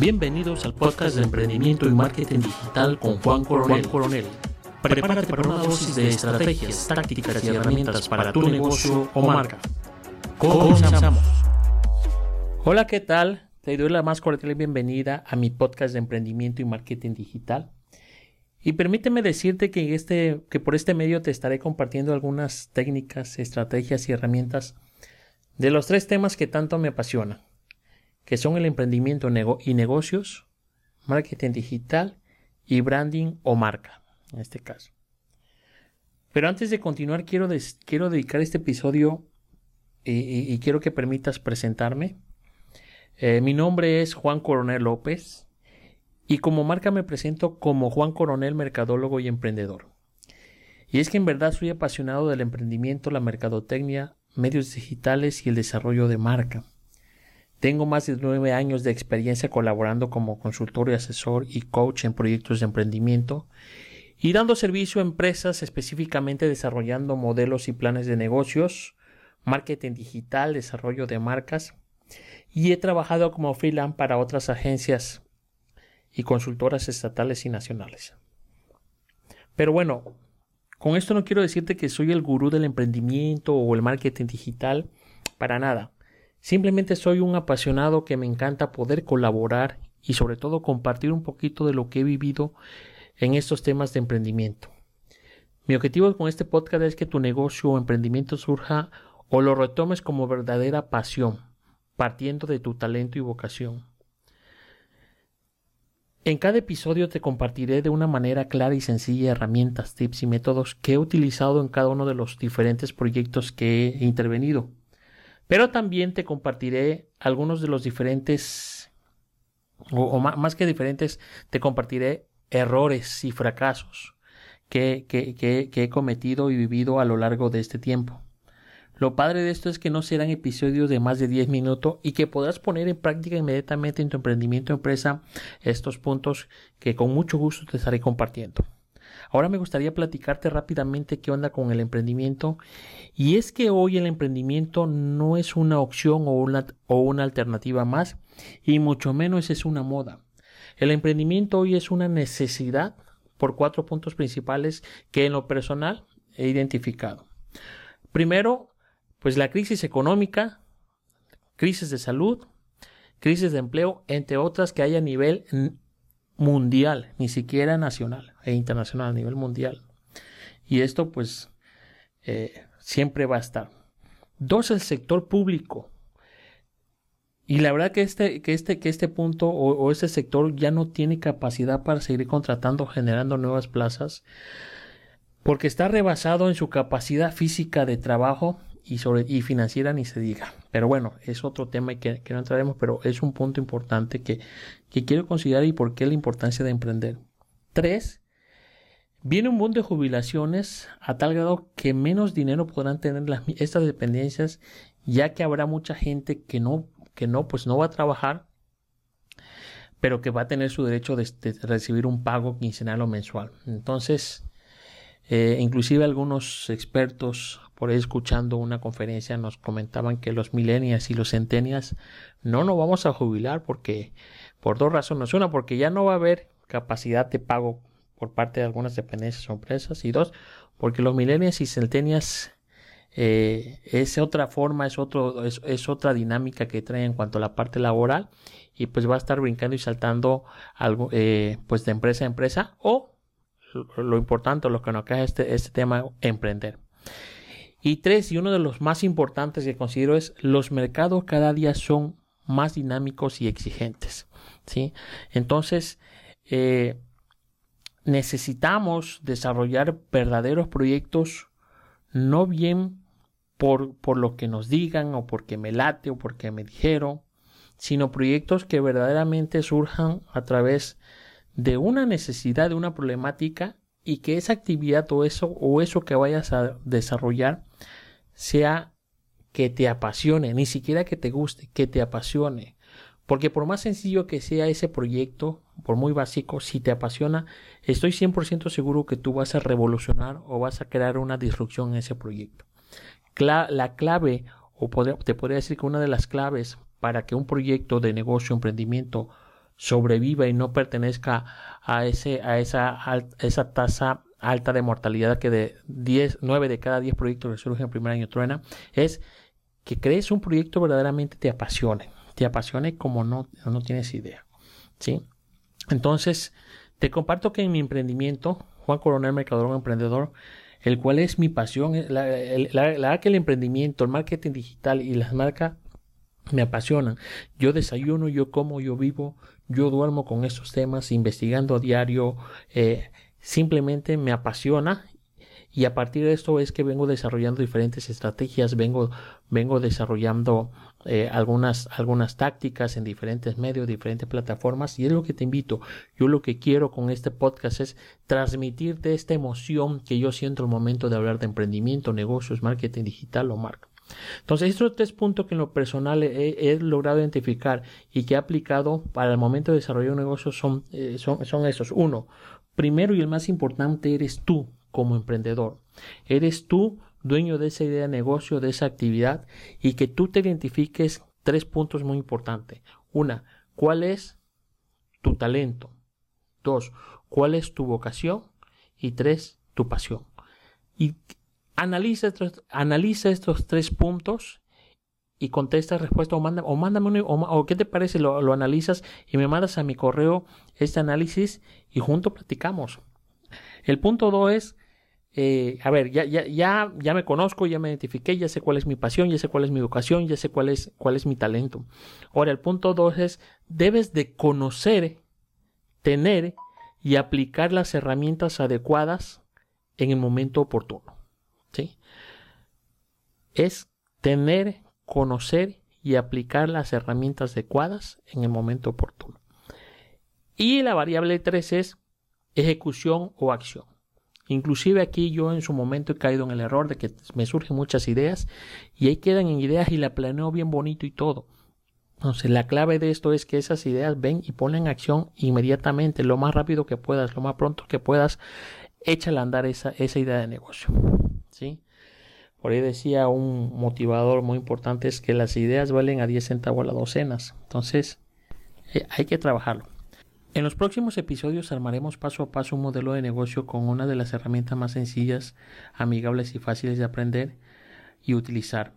Bienvenidos al podcast de emprendimiento y marketing digital con Juan Coronel. Coronel. Prepárate para una dosis de estrategias, tácticas y herramientas para tu negocio o marca. Comenzamos. Hola, ¿qué tal? Te doy la más cordial bienvenida a mi podcast de emprendimiento y marketing digital. Y permíteme decirte que, este, que por este medio te estaré compartiendo algunas técnicas, estrategias y herramientas de los tres temas que tanto me apasionan que son el emprendimiento y negocios, marketing digital y branding o marca, en este caso. Pero antes de continuar, quiero, quiero dedicar este episodio y, quiero que permitas presentarme. Eh, mi nombre es Juan Coronel López y como marca me presento como Juan Coronel, mercadólogo y emprendedor. Y es que en verdad soy apasionado del emprendimiento, la mercadotecnia, medios digitales y el desarrollo de marca. Tengo más de nueve años de experiencia colaborando como consultor y asesor y coach en proyectos de emprendimiento y dando servicio a empresas específicamente desarrollando modelos y planes de negocios, marketing digital, desarrollo de marcas y he trabajado como freelance para otras agencias y consultoras estatales y nacionales. Pero bueno, con esto no quiero decirte que soy el gurú del emprendimiento o el marketing digital, para nada. Simplemente soy un apasionado que me encanta poder colaborar y sobre todo compartir un poquito de lo que he vivido en estos temas de emprendimiento. Mi objetivo con este podcast es que tu negocio o emprendimiento surja o lo retomes como verdadera pasión, partiendo de tu talento y vocación. En cada episodio te compartiré de una manera clara y sencilla herramientas, tips y métodos que he utilizado en cada uno de los diferentes proyectos que he intervenido. Pero también te compartiré algunos de los diferentes, o, más que diferentes, te compartiré errores y fracasos que, he cometido y vivido a lo largo de este tiempo. Lo padre de esto es que no serán episodios de más de 10 minutos y que podrás poner en práctica inmediatamente en tu emprendimiento o empresa estos puntos que con mucho gusto te estaré compartiendo. Ahora me gustaría platicarte rápidamente qué onda con el emprendimiento. Y es que hoy el emprendimiento no es una opción o una, o una alternativa más, y mucho menos es una moda. El emprendimiento hoy es una necesidad por cuatro puntos principales que en lo personal he identificado. Primero, pues la crisis económica, crisis de salud, crisis de empleo, entre otras que hay a nivel mundial, ni siquiera nacional e internacional, a nivel mundial. Y esto pues eh, siempre va a estar. Dos, el sector público. Y la verdad que este, que este, que este punto o, o este sector ya no tiene capacidad para seguir contratando, generando nuevas plazas, porque está rebasado en su capacidad física de trabajo y, sobre, y financiera ni se diga. Pero bueno, es otro tema que, que no entraremos, pero es un punto importante que, que quiero considerar y por qué la importancia de emprender. Tres, viene un mundo de jubilaciones a tal grado que menos dinero podrán tener estas dependencias, ya que habrá mucha gente que no, que no, pues no va a trabajar, pero que va a tener su derecho de, de recibir un pago quincenal o mensual. Entonces, eh, inclusive algunos expertos por ahí escuchando una conferencia nos comentaban que los millennials y los centennials no nos vamos a jubilar porque por dos razones. Una, porque ya no va a haber capacidad de pago por parte de algunas dependencias o empresas. Y dos, porque los millennials y centennials eh, es otra forma, es, otro, es, otra dinámica que trae en cuanto a la parte laboral y pues va a estar brincando y saltando algo eh, pues de empresa a empresa o lo importante, lo que nos cae este, este tema, emprender. Y tres, y uno de los más importantes que considero es los mercados cada día son más dinámicos y exigentes. ¿sí? Entonces, eh, necesitamos desarrollar verdaderos proyectos, no bien por, por lo que nos digan o porque me late o porque me dijeron, sino proyectos que verdaderamente surjan a través de una necesidad, de una problemática y que esa actividad o eso o eso que vayas a desarrollar sea que te apasione, ni siquiera que te guste, que te apasione. Porque por más sencillo que sea ese proyecto, por muy básico, si te apasiona, estoy 100% seguro que tú vas a revolucionar o vas a crear una disrupción en ese proyecto. la clave, o te podría decir que una de las claves para que un proyecto de negocio, emprendimiento, sobreviva y no pertenezca a, ese, a esa, esa tasa alta de mortalidad que de 10, 9 de cada 10 proyectos que surgen en el primer año truena, es que crees un proyecto verdaderamente te apasione, te apasione como no, no tienes idea. ¿sí? Entonces, te comparto que en mi emprendimiento, Juan Coronel Mercador Emprendedor, el cual es mi pasión, la, la, que el emprendimiento, el marketing digital y las marcas me apasionan. Yo desayuno, yo como, yo vivo, yo duermo con estos temas, investigando a diario, eh, simplemente me apasiona y a partir de esto es que vengo desarrollando diferentes estrategias, vengo, vengo desarrollando eh, algunas, algunas tácticas en diferentes medios, diferentes plataformas y es lo que te invito. Yo lo que quiero con este podcast es transmitirte esta emoción que yo siento al momento de hablar de emprendimiento, negocios, marketing digital o marca. Entonces, estos tres puntos que en lo personal he, logrado identificar y que he aplicado para el momento de desarrollar un negocio son, eh, son, son esos. Uno, primero y el más importante eres tú como emprendedor. Eres tú dueño de esa idea de negocio, de esa actividad y que tú te identifiques tres puntos muy importantes. Una, ¿cuál es tu talento? Dos, ¿cuál es tu vocación? Y tres, tu pasión. Y analiza estos, analiza estos tres puntos y contesta respuesta o, manda, o mándame o, qué te parece, lo, lo analizas y me mandas a mi correo este análisis y juntos platicamos. El punto dos es eh, a ver, ya, ya, ya, ya me conozco, ya me identifiqué, ya sé cuál es mi pasión, ya sé cuál es mi educación, ya sé cuál es, cuál es mi talento. Ahora, el punto dos es, debes de conocer, tener y aplicar las herramientas adecuadas en el momento oportuno. ¿sí? Es tener, conocer y aplicar las herramientas adecuadas en el momento oportuno. Y la variable 3 es ejecución o acción. Inclusive aquí yo en su momento he caído en el error de que me surgen muchas ideas y ahí quedan en ideas y la planeo bien bonito y todo. Entonces la clave de esto es que esas ideas ven y ponen en acción inmediatamente, lo más rápido que puedas, lo más pronto que puedas, échale a andar esa, esa idea de negocio. ¿sí? Por ahí decía un motivador muy importante es que las ideas valen a 10 centavos a las docenas. Entonces eh, hay que trabajarlo. En los próximos episodios armaremos paso a paso un modelo de negocio con una de las herramientas más sencillas, amigables y fáciles de aprender y utilizar.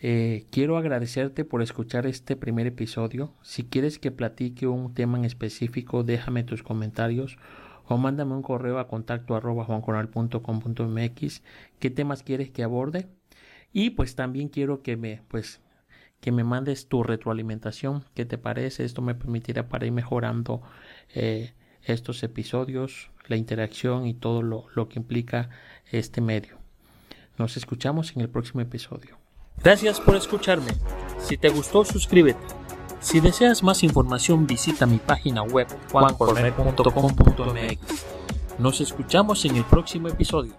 Eh, quiero agradecerte por escuchar este primer episodio. Si quieres que platique un tema en específico, déjame tus comentarios o mándame un correo a contacto arroba juanconal.com.mx qué temas quieres que aborde y pues también quiero que me pues que me mandes tu retroalimentación, qué te parece, esto me permitirá para ir mejorando eh, estos episodios, la interacción y todo lo, lo que implica este medio. Nos escuchamos en el próximo episodio. Gracias por escucharme. Si te gustó, suscríbete. Si deseas más información, visita mi página web juancorner.com.mx. Nos escuchamos en el próximo episodio.